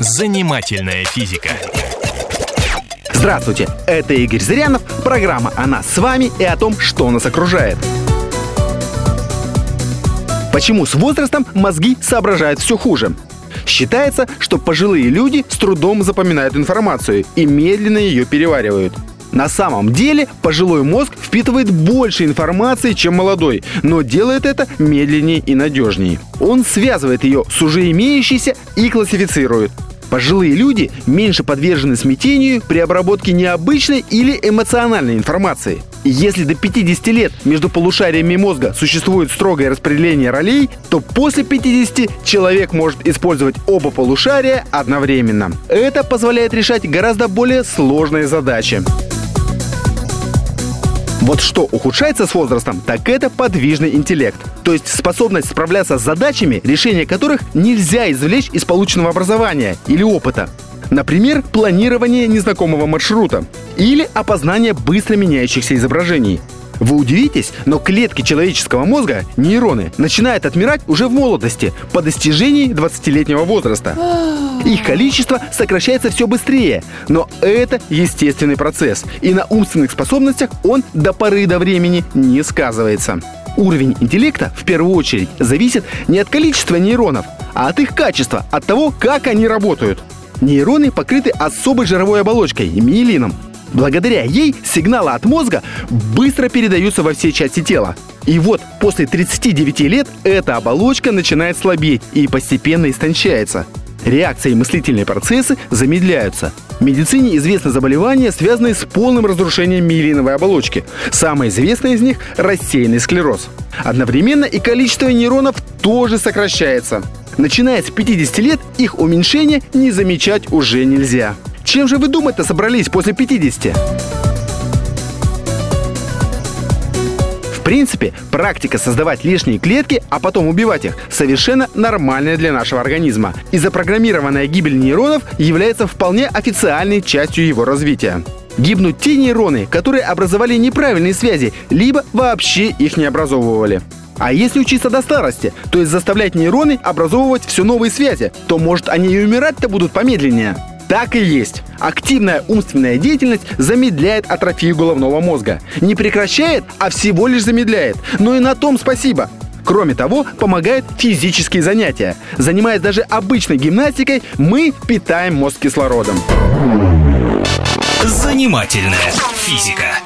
Занимательная физика. Здравствуйте, это Игорь Зырянов, программа о нас с вами и о том, что нас окружает. Почему с возрастом мозги соображают все хуже? Считается, что пожилые люди с трудом запоминают информацию и медленно ее переваривают. На самом деле пожилой мозг впитывает больше информации, чем молодой, но делает это медленнее и надежнее. Он связывает ее с уже имеющейся и классифицирует. Пожилые люди меньше подвержены смятению при обработке необычной или эмоциональной информации. И если до 50 лет между полушариями мозга существует строгое распределение ролей, то после 50 человек может использовать оба полушария одновременно. Это позволяет решать гораздо более сложные задачи. Вот что ухудшается с возрастом, так это подвижный интеллект. То есть способность справляться с задачами, решение которых нельзя извлечь из полученного образования или опыта. Например, планирование незнакомого маршрута или опознание быстро меняющихся изображений. Вы удивитесь, но клетки человеческого мозга, нейроны, начинают отмирать уже в молодости, по достижении 20-летнего возраста. Их количество сокращается все быстрее, но это естественный процесс, и на умственных способностях он до поры до времени не сказывается. Уровень интеллекта, в первую очередь, зависит не от количества нейронов, а от их качества, от того, как они работают. Нейроны покрыты особой жировой оболочкой – миелином, Благодаря ей сигналы от мозга быстро передаются во все части тела. И вот после 39 лет эта оболочка начинает слабеть и постепенно истончается. Реакции и мыслительные процессы замедляются. В медицине известны заболевания, связанные с полным разрушением миелиновой оболочки. Самое известное из них – рассеянный склероз. Одновременно и количество нейронов тоже сокращается. Начиная с 50 лет их уменьшение не замечать уже нельзя. Чем же вы думать-то собрались после 50? В принципе, практика создавать лишние клетки, а потом убивать их, совершенно нормальная для нашего организма. И запрограммированная гибель нейронов является вполне официальной частью его развития. Гибнут те нейроны, которые образовали неправильные связи, либо вообще их не образовывали. А если учиться до старости, то есть заставлять нейроны образовывать все новые связи, то может они и умирать-то будут помедленнее. Так и есть. Активная умственная деятельность замедляет атрофию головного мозга. Не прекращает, а всего лишь замедляет. Но и на том спасибо. Кроме того, помогают физические занятия. Занимаясь даже обычной гимнастикой, мы питаем мозг кислородом. Занимательная физика.